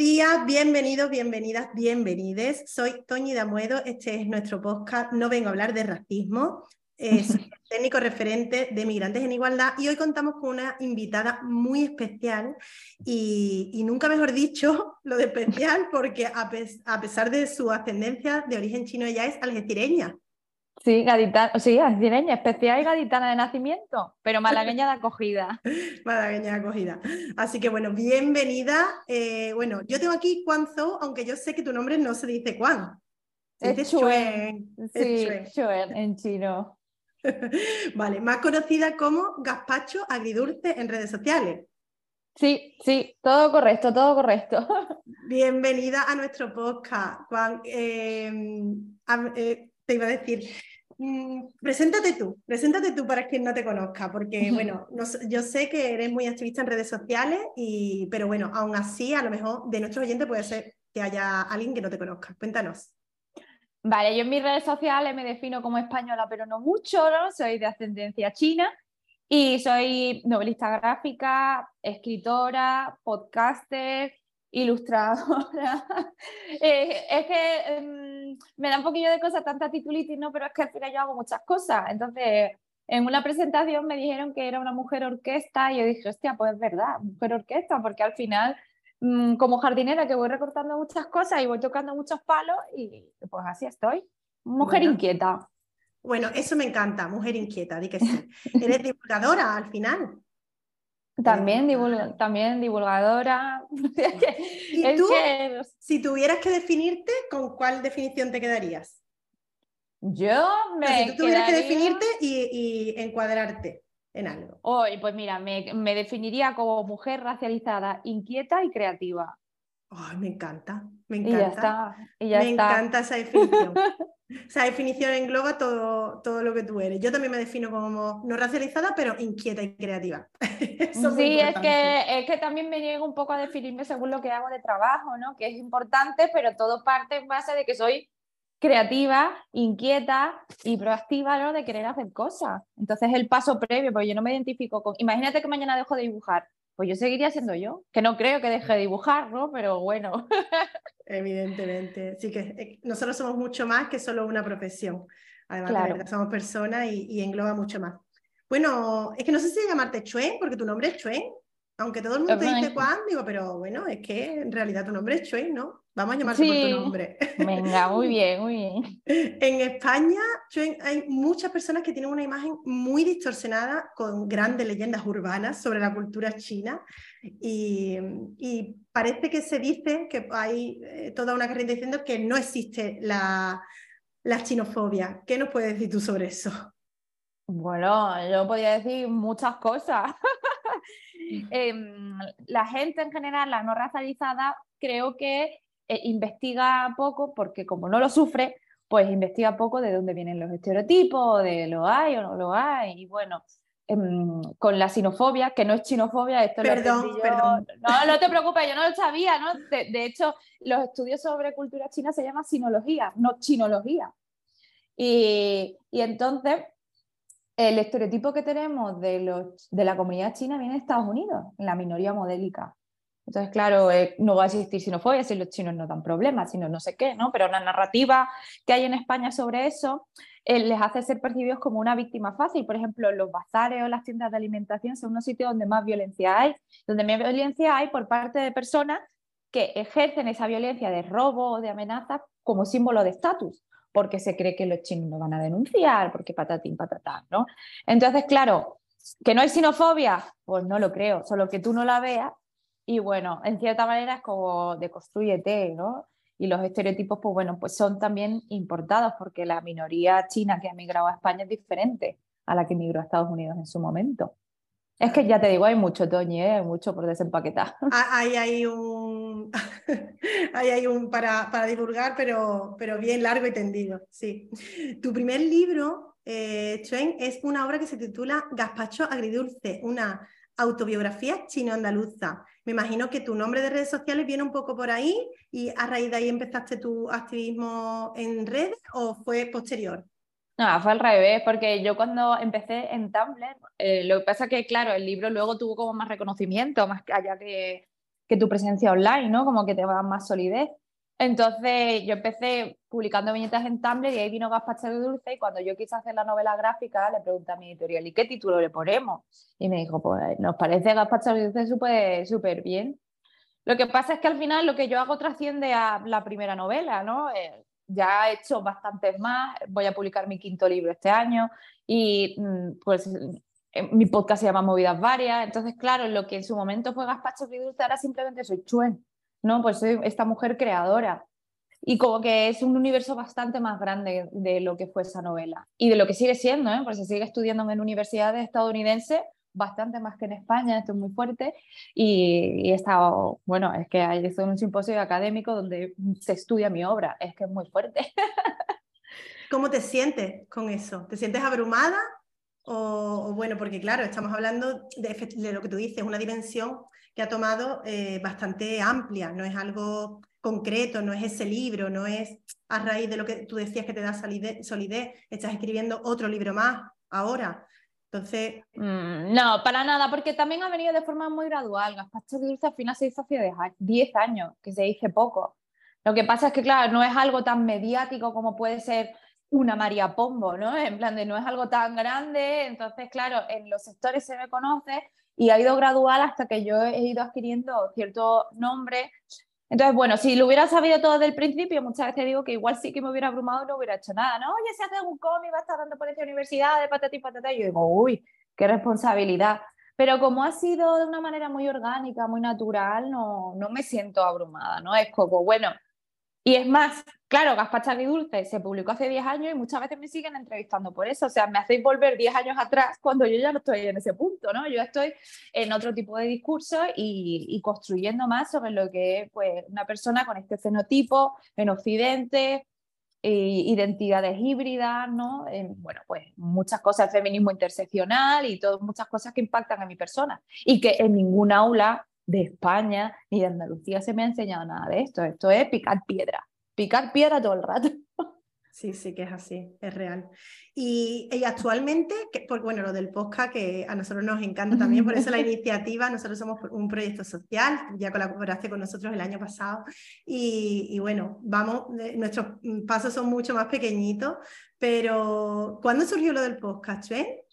Días, bienvenidos, bienvenidas, bienvenides. Soy Toñi Damuedo, este es nuestro podcast No vengo a hablar de racismo, es técnico referente de Migrantes en Igualdad y hoy contamos con una invitada muy especial y, nunca mejor dicho lo de especial porque a, a, pesar de su ascendencia de origen chino ella es algecireña. Sí, gaditana, sí, especial y gaditana de nacimiento, pero malagueña de acogida. malagueña de acogida. Así que bueno, bienvenida. Eh, bueno, yo tengo aquí Zhou, aunque yo sé que tu nombre no se dice Juan. es Chuen. Sí, Chuen en chino. vale, más conocida como gazpacho agridulce en redes sociales. Sí, sí, todo correcto, todo correcto. Bienvenida a nuestro podcast, Juan. Eh, eh, te iba a decir, Mm, preséntate tú, preséntate tú para quien no te conozca, porque bueno, yo sé que eres muy activista en redes sociales, y, pero bueno, aún así, a lo mejor de nuestros oyentes puede ser que haya alguien que no te conozca. Cuéntanos. Vale, yo en mis redes sociales me defino como española, pero no mucho, ¿no? Soy de ascendencia china y soy novelista gráfica, escritora, podcaster, ilustradora. Eh, es que em, me da un poquillo de cosas, tanta titulitis, ¿no? Pero es que al final yo hago muchas cosas. Entonces, en una presentación me dijeron que era una mujer orquesta y yo dije, hostia, pues es verdad, mujer orquesta, porque al final, mm, como jardinera, que voy recortando muchas cosas y voy tocando muchos palos y pues así estoy. Mujer inquieta. Bueno, eso me encanta, mujer inquieta, di que sí. Eres divulgadora al final. También, también divulgadora. ¿Y tú, si tuvieras que definirte, ¿con cuál definición te quedarías? Yo me. si tú tuvieras que definirte y, encuadrarte en algo. Hoy, pues mira, me, me, definiría como mujer racializada, inquieta y creativa. Ay, me encanta, me encanta. me encanta esa definición. Esa definición engloba todo, todo lo que tú eres. Yo también me defino como no racializada, pero inquieta y creativa. sí, es, que, es que también me llego un poco a definirme según lo que hago de trabajo, ¿no? Que es importante, pero todo parte en base de que soy creativa, inquieta y proactiva, ¿no? De querer hacer cosas. Entonces el paso previo, porque yo no me identifico con... Imagínate que mañana dejo de dibujar pues yo seguiría siendo yo, que no creo que deje de dibujar, ¿no? Pero bueno. Evidentemente, sí que eh, nosotros somos mucho más que solo una profesión. Además, somos personas y, engloba mucho más. Bueno, es que no sé si llamarte Chuen, porque tu nombre es Chuen, aunque todo el mundo te dice Juan, digo, pero bueno, es que en realidad tu nombre es Chuen, ¿no? Vamos a llamarte por tu nombre. Venga, muy bien, muy bien. En España hay muchas personas que tienen una imagen muy distorsionada con grandes leyendas urbanas sobre la cultura china y, parece que se dice que hay eh, toda una carrera diciendo que no existe la, la chinofobia. ¿Qué nos puedes decir tú sobre eso? Bueno, yo podría decir muchas cosas. Em, la gente en general, la no racializada, creo que eh, investiga poco porque como no lo sufre, pues investiga poco de dónde vienen los estereotipos, de lo hay o no lo hay. Y bueno, em, con la sinofobia, que no es chinofobia, esto perdón, lo perdón. No, no te preocupes, yo no lo sabía, ¿no? De, hecho, los estudios sobre cultura china se llaman sinología, no chinología. Y, y entonces, el estereotipo que tenemos de, los, de la comunidad china viene de Estados Unidos, la minoría modélica. Entonces, claro, eh, no va a existir sinofobia si los chinos no dan problemas, sino no sé qué, ¿no? Pero la narrativa que hay en España sobre eso eh, les hace ser percibidos como una víctima fácil. Por ejemplo, los bazares o las tiendas de alimentación son unos sitios donde más violencia hay, donde más violencia hay por parte de personas que ejercen esa violencia de robo o de amenaza como símbolo de estatus, porque se cree que los chinos no van a denunciar, porque patatín, patatán, ¿no? Entonces, claro, que no hay sinofobia, pues no lo creo, solo que tú no la veas y bueno, en cierta manera es como de construyete, ¿no? Y los estereotipos, pues bueno, pues son también importados porque la minoría china que ha emigrado a España es diferente a la que emigró a Estados Unidos en su momento. Es que ya te digo, hay mucho, Toñi, ¿eh? hay mucho por desempaquetar. Hay, hay un, hay, un para, para, divulgar, pero, pero bien largo y tendido, sí. Tu primer libro, eh, Chuen, es una obra que se titula Gazpacho Agridulce, una autobiografía chino-andaluza. Me imagino que tu nombre de redes sociales viene un poco por ahí y a raíz de ahí empezaste tu activismo en redes o fue posterior. No, fue al revés, porque yo cuando empecé en Tumblr, eh, lo que pasa es que, claro, el libro luego tuvo como más reconocimiento, más allá que, que tu presencia online, ¿no? Como que te va más solidez. Entonces yo empecé publicando viñetas en Tumblr y ahí vino Gazpacho de Dulce y cuando yo quise hacer la novela gráfica le pregunté a mi editorial, ¿y qué título le ponemos? Y me dijo, pues nos parece Gazpacho de Dulce súper súper bien. Lo que pasa es que al final lo que yo hago trasciende a la primera novela, ¿no? Eh, ya he hecho bastantes más, voy a publicar mi quinto libro este año y mm, pues eh, mi podcast se llama Movidas Varias, entonces claro, lo que en su momento fue Gaspacho Dulce ahora simplemente soy Chuen, ¿no? Pues soy esta mujer creadora y como que es un universo bastante más grande de lo que fue esa novela y de lo que sigue siendo, ¿eh? porque se sigue estudiando en universidades estadounidenses bastante más que en España, esto es muy fuerte, y, he estado, bueno, es que hay un simposio académico donde se estudia mi obra, es que es muy fuerte. ¿Cómo te sientes con eso? ¿Te sientes abrumada? O, bueno, porque claro, estamos hablando de, lo que tú dices, una dimensión que ha tomado eh, bastante amplia, no es algo concreto, no es ese libro, no es a raíz de lo que tú decías que te da solidez, estás escribiendo otro libro más ahora. Entonces. Mm, no, para nada, porque también ha venido de forma muy gradual. Gazpacho Dulce al final se hizo hace 10 años, que se dice poco. Lo que pasa es que, claro, no es algo tan mediático como puede ser una María Pombo, ¿no? En plan de no es algo tan grande, entonces, claro, en los sectores se me conoce y ha ido gradual hasta que yo he ido adquiriendo cierto nombre entonces, bueno, si lo hubiera sabido todo desde el principio, muchas veces digo que igual sí que me hubiera abrumado y no hubiera hecho nada, ¿no? Oye, si haces un cómic, va a estar dando por esta universidad, de patata y patata, y yo digo, uy, qué responsabilidad. Pero como ha sido de una manera muy orgánica, muy natural, no, no me siento abrumada, ¿no? Es como, bueno, y es más, claro, Gaspar y Dulce se publicó hace 10 años y muchas veces me siguen entrevistando por eso. O sea, me hacéis volver 10 años atrás cuando yo ya no estoy en ese punto, ¿no? Yo estoy en otro tipo de discurso y, construyendo más sobre lo que es pues, una persona con este fenotipo en Occidente, identidades híbridas, ¿no? bueno, pues muchas cosas, feminismo interseccional y todas muchas cosas que impactan a mi persona y que en ningún aula de España ni de Andalucía se me ha enseñado nada de esto. Esto es picar piedra, picar piedra todo el rato. Sí, sí, que es así, es real. Y, actualmente, que, por, bueno, lo del podcast, que a nosotros nos encanta también, por eso la iniciativa, nosotros somos un proyecto social, ya colaboraste con nosotros el año pasado, y, bueno, vamos, nuestros pasos son mucho más pequeñitos, pero ¿cuándo surgió lo del podcast, eh?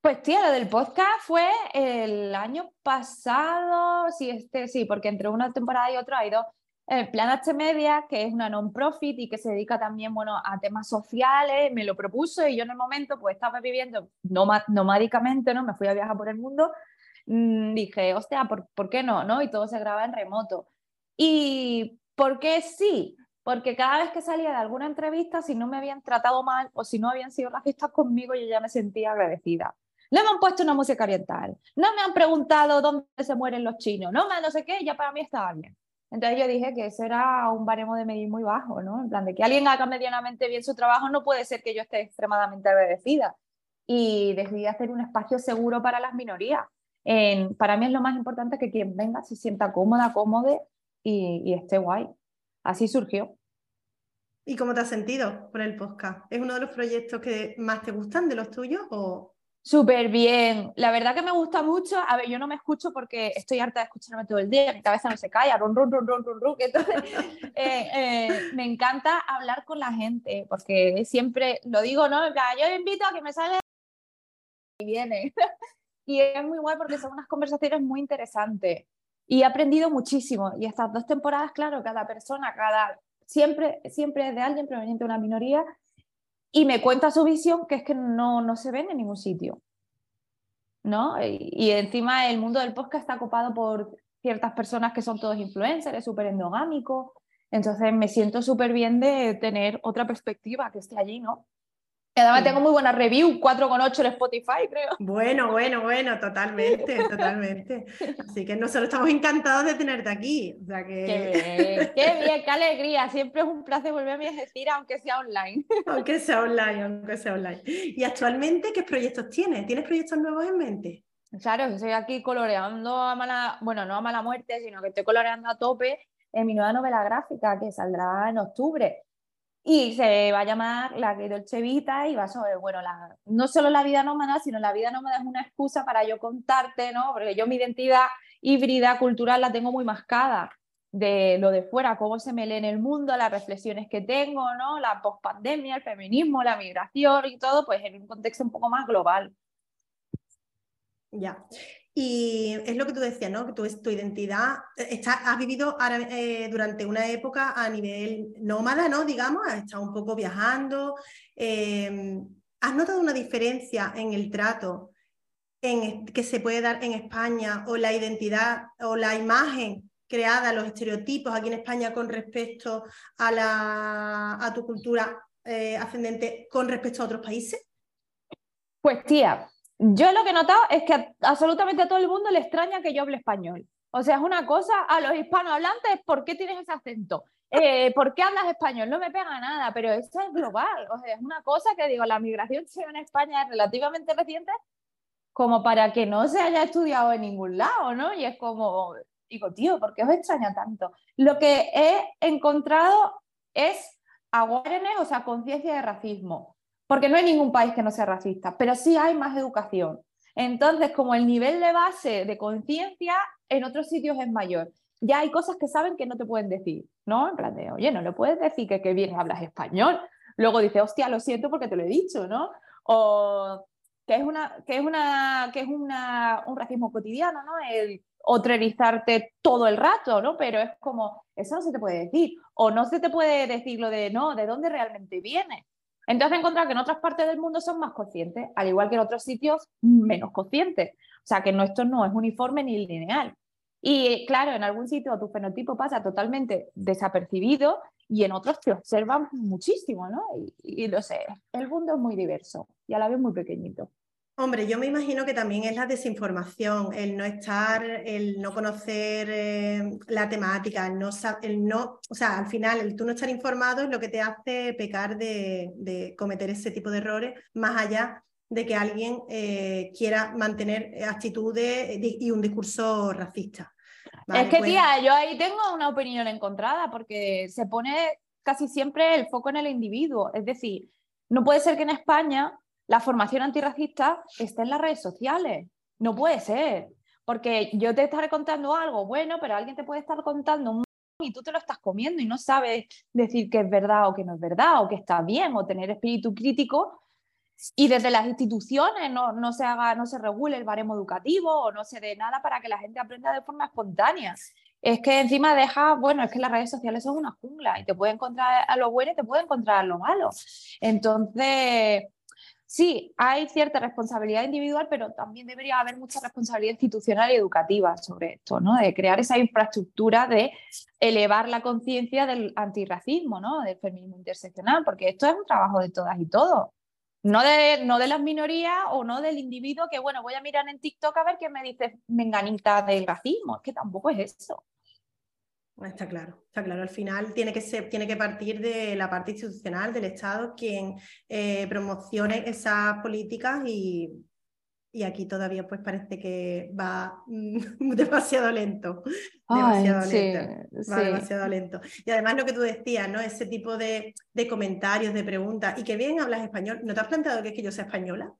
Pues tía, lo del podcast fue el año pasado, sí, este, sí, porque entre una temporada y otra ha ido el Plan H Media, que es una non-profit y que se dedica también, bueno, a temas sociales, me lo propuso y yo en el momento, pues estaba viviendo nomádicamente, ¿no? Me fui a viajar por el mundo, mm, dije, hostia, ¿por, ¿por, qué no, no? Y todo se graba en remoto. ¿Y por qué sí? Porque cada vez que salía de alguna entrevista, si no me habían tratado mal o si no habían sido racistas conmigo, yo ya me sentía agradecida no me han puesto una música oriental, no me han preguntado dónde se mueren los chinos, no me no sé qué, ya para mí estaba bien. Entonces yo dije que eso era un baremo de medir muy bajo, ¿no? En plan de que alguien haga medianamente bien su trabajo, no puede ser que yo esté extremadamente agradecida. Y decidí hacer un espacio seguro para las minorías. para mí es lo más importante que quien venga se sienta cómoda, cómoda y, y esté guay. Así surgió. ¿Y cómo te has sentido por el podcast? ¿Es uno de los proyectos que más te gustan de los tuyos o, Súper bien. La verdad que me gusta mucho. A ver, yo no me escucho porque estoy harta de escucharme todo el día, mi cabeza no se calla, run, run, run, run, run, run. Entonces, eh, eh, me encanta hablar con la gente porque siempre lo digo, ¿no? Yo invito a que me salga y viene. y es muy guay porque son unas conversaciones muy interesantes. Y he aprendido muchísimo. Y estas dos temporadas, claro, cada persona, cada siempre, siempre es de alguien proveniente de una minoría y me cuenta su visión que es que no, no se ven en ningún sitio. ¿no? Y, encima el mundo del podcast está ocupado por ciertas personas que son todos influencers, súper endogámicos. Entonces me siento súper bien de tener otra perspectiva que esté allí, ¿no? Y además tengo muy buena review, 4,8 en Spotify, creo. Bueno, bueno, bueno, totalmente, totalmente. Así que nosotros estamos encantados de tenerte aquí. O sea que... Qué bien, qué bien, qué alegría. Siempre es un placer volver a mi decir, aunque sea online. Aunque sea online, aunque sea online. ¿Y actualmente qué proyectos tienes? ¿Tienes proyectos nuevos en mente? Claro, estoy aquí coloreando a mala, bueno, no a mala muerte, sino que estoy coloreando a tope en mi nueva novela gráfica que saldrá en octubre y se va a llamar La Dolce Vita y va sobre, bueno, la, no solo la vida nómada, sino la vida nómada es una excusa para yo contarte, ¿no? Porque yo mi identidad híbrida cultural la tengo muy mascada de lo de fuera, cómo se me lee en el mundo, las reflexiones que tengo, ¿no? La pospandemia, el feminismo, la migración y todo, pues en un contexto un poco más global. Ya. Y es lo que tú decías, ¿no? Que tu, identidad, eh, está, has vivido eh, durante una época a nivel nómada, ¿no? Digamos, has estado un poco viajando. Em, ¿Has notado una diferencia en el trato en, que se puede dar en España o la identidad o la imagen creada, los estereotipos aquí en España con respecto a, la, a tu cultura eh, ascendente con respecto a otros países? Pues tía, yo lo que he notado es que absolutamente a todo el mundo le extraña que yo hable español. O sea, es una cosa, a los hispanohablantes, ¿por qué tienes ese acento? Eh, ¿Por qué hablas español? No me pega nada, pero eso es global. O sea, es una cosa que digo, la migración en España es relativamente reciente, como para que no se haya estudiado en ningún lado, ¿no? Y es como, digo, tío, ¿por qué os extraña tanto? Lo que he encontrado es awareness, o sea, conciencia de racismo porque no hay ningún país que no sea racista, pero sí hay más educación. Entonces, como el nivel de base de conciencia en otros sitios es mayor, ya hay cosas que saben que no te pueden decir, ¿no? En plan de, oye, no le puedes decir que qué bien hablas español. Luego dice, hostia, lo siento porque te lo he dicho, ¿no? O que es, una, que es, una, que es una, un racismo cotidiano, ¿no? El otrerizarte todo el rato, ¿no? Pero es como, eso no se te puede decir. O no se te puede decir lo de, no, de dónde realmente viene. Entonces encontrar que en otras partes del mundo son más conscientes, al igual que en otros sitios menos conscientes. O sea que esto no es uniforme ni lineal. Y claro, en algún sitio tu fenotipo pasa totalmente desapercibido y en otros te observan muchísimo, ¿no? Y, y lo sé, el mundo es muy diverso y a la vez muy pequeñito. Hombre, yo me imagino que también es la desinformación, el no estar, el no conocer eh, la temática, el no, el no, o sea, al final el tú no estar informado es lo que te hace pecar de, cometer ese tipo de errores, más allá de que alguien eh, quiera mantener actitudes y un discurso racista. es que, pues tía, yo ahí tengo una opinión encontrada porque se pone casi siempre el foco en el individuo. Es decir, no puede ser que en España la formación antirracista está en las redes sociales. No puede ser. Porque yo te estaré contando algo bueno, pero alguien te puede estar contando un y tú te lo estás comiendo y no sabes decir que es verdad o que no es verdad, o que está bien, o tener espíritu crítico. Y desde las instituciones no, se haga, no se regule el baremo educativo o no se dé nada para que la gente aprenda de forma espontánea. Es que encima deja, bueno, es que las redes sociales son una jungla y te puede encontrar a lo bueno y te puede encontrar a lo malo. Entonces, sí, hay cierta responsabilidad individual, pero también debería haber mucha responsabilidad institucional y educativa sobre esto, ¿no? De crear esa infraestructura de elevar la conciencia del antirracismo, ¿no? Del feminismo interseccional, porque esto es un trabajo de todas y todos. No de, no de las minorías o no del individuo que, bueno, voy a mirar en TikTok a ver qué me dice menganita del racismo. Es que tampoco es eso. Está claro, está claro. Al final tiene que, ser, tiene que partir de la parte institucional del Estado quien eh, promocione esas políticas y, aquí todavía pues parece que va demasiado lento. Demasiado lento. Va demasiado lento. Y además lo que tú decías, ¿no? Ese tipo de, comentarios, de preguntas, y que bien hablas español. ¿No te has planteado que es que yo sea española?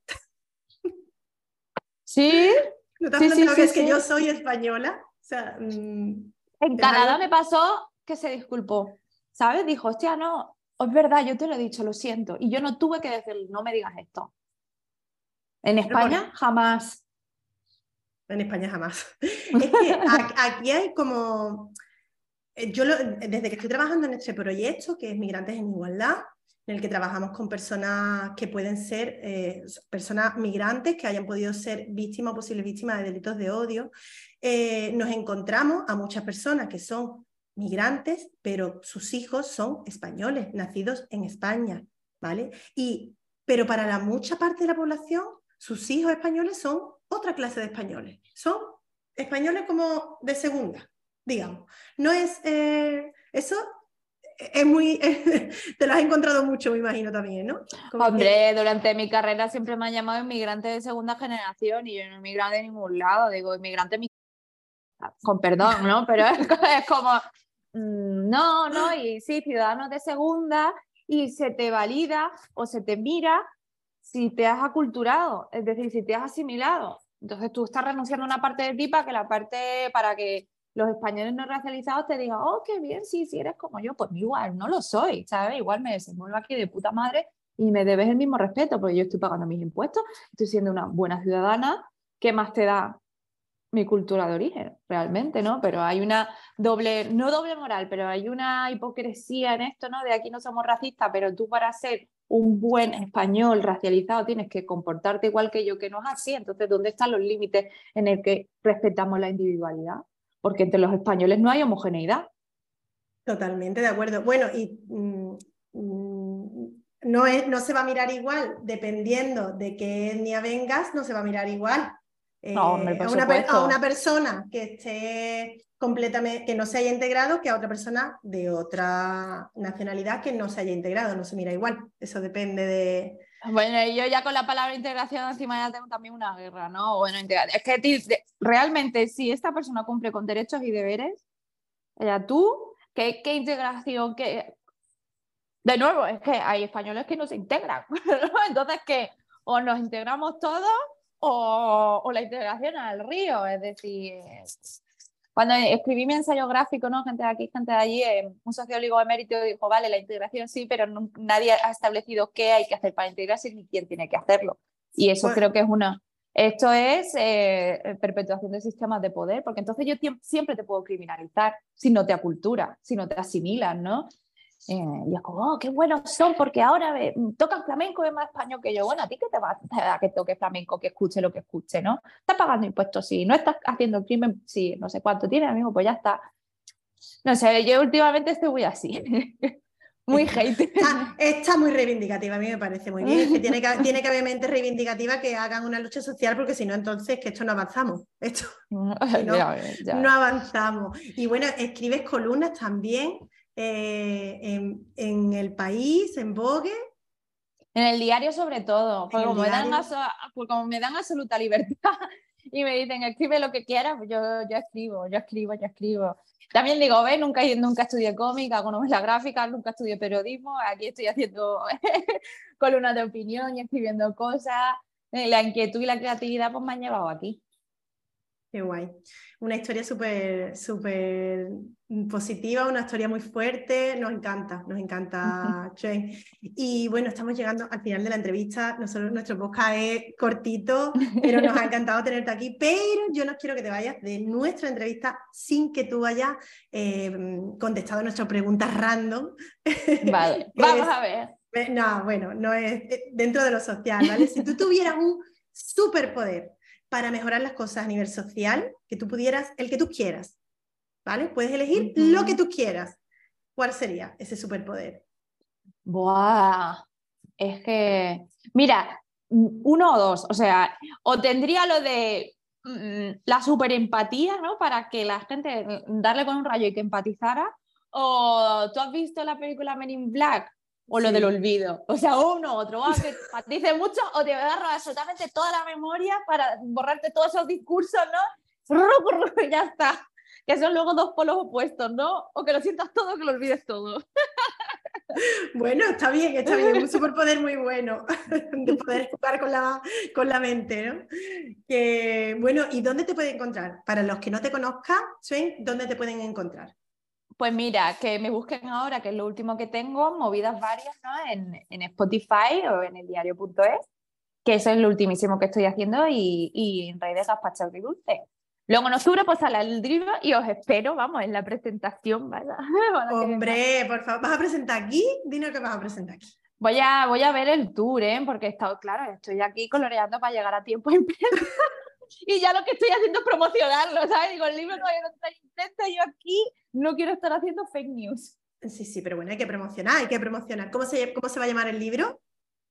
Sí. ¿No te has planteado que es que yo soy española? O sea, mm, en Canadá me pasó que se disculpó, ¿sabes? Dijo, hostia, no, es verdad, yo te lo he dicho, lo siento. Y yo no tuve que decir, no me digas esto. En España, jamás. En España jamás. Es que aquí hay como... Eh, yo desde que estoy trabajando en este proyecto, que es Migrantes en Igualdad, en el que trabajamos con personas que pueden ser eh, personas migrantes que hayan podido ser víctimas o posibles víctimas de delitos de odio, eh, nos encontramos a muchas personas que son migrantes, pero sus hijos son españoles, nacidos en España, ¿vale? Y pero para la mucha parte de la población, sus hijos españoles son otra clase de españoles. Son españoles como de segunda, digamos. No es eh, eso. Es muy, te lo has encontrado mucho, me imagino también, ¿no? Hombre, durante mi carrera siempre me han llamado inmigrante de segunda generación y yo no inmigrante de ningún lado, digo inmigrante con perdón, ¿no? Pero es, como, mm, no, no, y sí, ciudadanos de segunda y se te valida o se te mira si te has aculturado, es decir, si te has asimilado. Entonces tú estás renunciando a una parte de ti para que la parte, para que los españoles no racializados te digan, oh, qué bien, sí, sí eres como yo, pues igual, no lo soy, ¿sabes? Igual me desenvuelvo aquí de puta madre y me debes el mismo respeto, porque yo estoy pagando mis impuestos, estoy siendo una buena ciudadana, ¿qué más te da mi cultura de origen, realmente, ¿no? Pero hay una doble, no doble moral, pero hay una hipocresía en esto, ¿no? De aquí no somos racistas, pero tú para ser un buen español racializado tienes que comportarte igual que yo, que no es así. Entonces, ¿dónde están los límites en el que respetamos la individualidad? Porque entre los españoles no hay homogeneidad. Totalmente de acuerdo. Bueno, y mm, mm, no, es, no se va a mirar igual, dependiendo de qué etnia vengas, no se va a mirar igual. Eh, a, una, persona que esté completamente, que no se haya integrado que a otra persona de otra nacionalidad que no se haya integrado, no se mira igual. Eso depende de. Bueno, yo ya con la palabra integración encima ya tengo también una guerra, ¿no? Bueno, es que realmente si esta persona cumple con derechos y deberes, ya tú, ¿qué, qué integración? Qué... De nuevo, es que hay españoles que no se integran, Entonces, que o nos integramos todos o, la integración al río, es decir, cuando escribí mi ensayo gráfico, ¿no? gente de aquí, gente de allí, eh, un sociólogo emérito dijo, vale, la integración sí, pero nadie ha establecido qué hay que hacer para integrarse ni quién tiene que hacerlo. Y eso creo que es una... Esto es eh, perpetuación de sistemas de poder, porque entonces yo siempre te puedo criminalizar si no te acultura, si no te asimilas, ¿no? Eh, y es como, oh, qué buenos son, porque ahora tocan flamenco y es más español que yo. Bueno, ¿a ti qué te va a dar que toque flamenco, que escuche lo que escuche, no? Estás pagando impuestos, sí. No estás haciendo crimen, sí. No sé cuánto tiene, amigo, pues ya está. No sé, yo últimamente estoy muy así. muy hate. Está, muy reivindicativa, a mí me parece muy bien. que tiene que, tiene que haber mente reivindicativa que hagan una lucha social, porque si no, entonces que esto no avanzamos. Esto no, no avanzamos. Y bueno, escribes columnas también. Eh, en, el país, en Vogue. En el diario sobre todo, porque como me, dan como me, dan absoluta libertad y me dicen escribe lo que quieras, pues yo, yo escribo, yo escribo, yo escribo. También digo, ve, nunca, nunca estudié cómica, conozco la gráfica, nunca estudié periodismo, aquí estoy haciendo columnas de opinión y escribiendo cosas. Eh, la inquietud y la creatividad pues me han llevado aquí. Qué guay. Una historia súper, súper positiva, una historia muy fuerte. Nos encanta, nos encanta, Chen. Y bueno, estamos llegando al final de la entrevista. Nosotros, nuestro podcast es cortito, pero nos ha encantado tenerte aquí. Pero yo no quiero que te vayas de nuestra entrevista sin que tú hayas eh, contestado nuestras preguntas random. Vale, vamos a ver. No, bueno, no es eh, dentro de lo social, ¿vale? Si tú tuvieras un superpoder para mejorar las cosas a nivel social, que tú pudieras, el que tú quieras, ¿vale? Puedes elegir lo que tú quieras. ¿Cuál sería ese superpoder? Buah, es que, mira, uno o dos, o sea, o tendría lo de mm, la superempatía, ¿no? Para que la gente, darle con un rayo y que empatizara, o tú has visto la película Men in Black, o lo del olvido. O sea, uno u otro, o que dice mucho o te agarra absolutamente toda la memoria para borrarte todos esos discursos, ¿no? ya está. Que son luego dos polos opuestos, ¿no? O que lo sientas todo o que lo olvides todo. Bueno, está bien, está bien, un superpoder muy bueno de poder jugar con la, con la mente, ¿no? Que, bueno, ¿y dónde te pueden encontrar? Para los que no te conozcan, Sven, ¿dónde te pueden encontrar? Pues mira, que me busquen ahora, que es lo último que tengo, movidas varias ¿no? en, en Spotify o en el diario.es, que eso es lo ultimísimo que estoy haciendo y, y en redes Gazpacho y Dulce. Luego en octubre pues sale el libro y os espero, vamos, en la presentación, ¿verdad? Hombre, por favor, ¿vas a presentar aquí? Dinos que vas a presentar aquí. Voy a, voy a ver el tour, ¿eh? Porque he estado, claro, estoy aquí coloreando para llegar a tiempo en y ya lo que estoy haciendo es promocionarlo, ¿sabes? Digo, el libro todavía no está intento, yo aquí no quiero estar haciendo fake news. Sí, sí, pero bueno, hay que promocionar, hay que promocionar. ¿Cómo se, cómo se va a llamar el libro?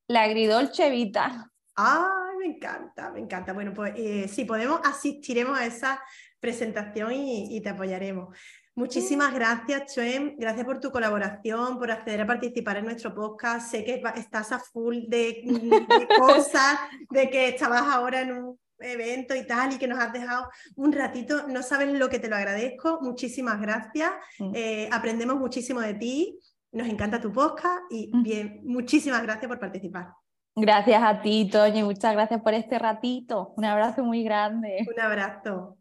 La agridolce Vita. ¡Ay, me encanta, me encanta! Bueno, pues eh, si podemos, asistiremos a esa presentación y, te apoyaremos. Muchísimas gracias, Chuen. Gracias por tu colaboración, por acceder a participar en nuestro podcast. Sé que estás a full de, de cosas, de que estabas ahora en un evento y tal, y que nos has dejado un ratito. No sabes lo que te lo agradezco. Muchísimas gracias. Mm. Eh, aprendemos muchísimo de ti. Nos encanta tu podcast y mm. bien, muchísimas gracias por participar. Gracias a ti, Toño, muchas gracias por este ratito. Un abrazo muy grande. Un abrazo.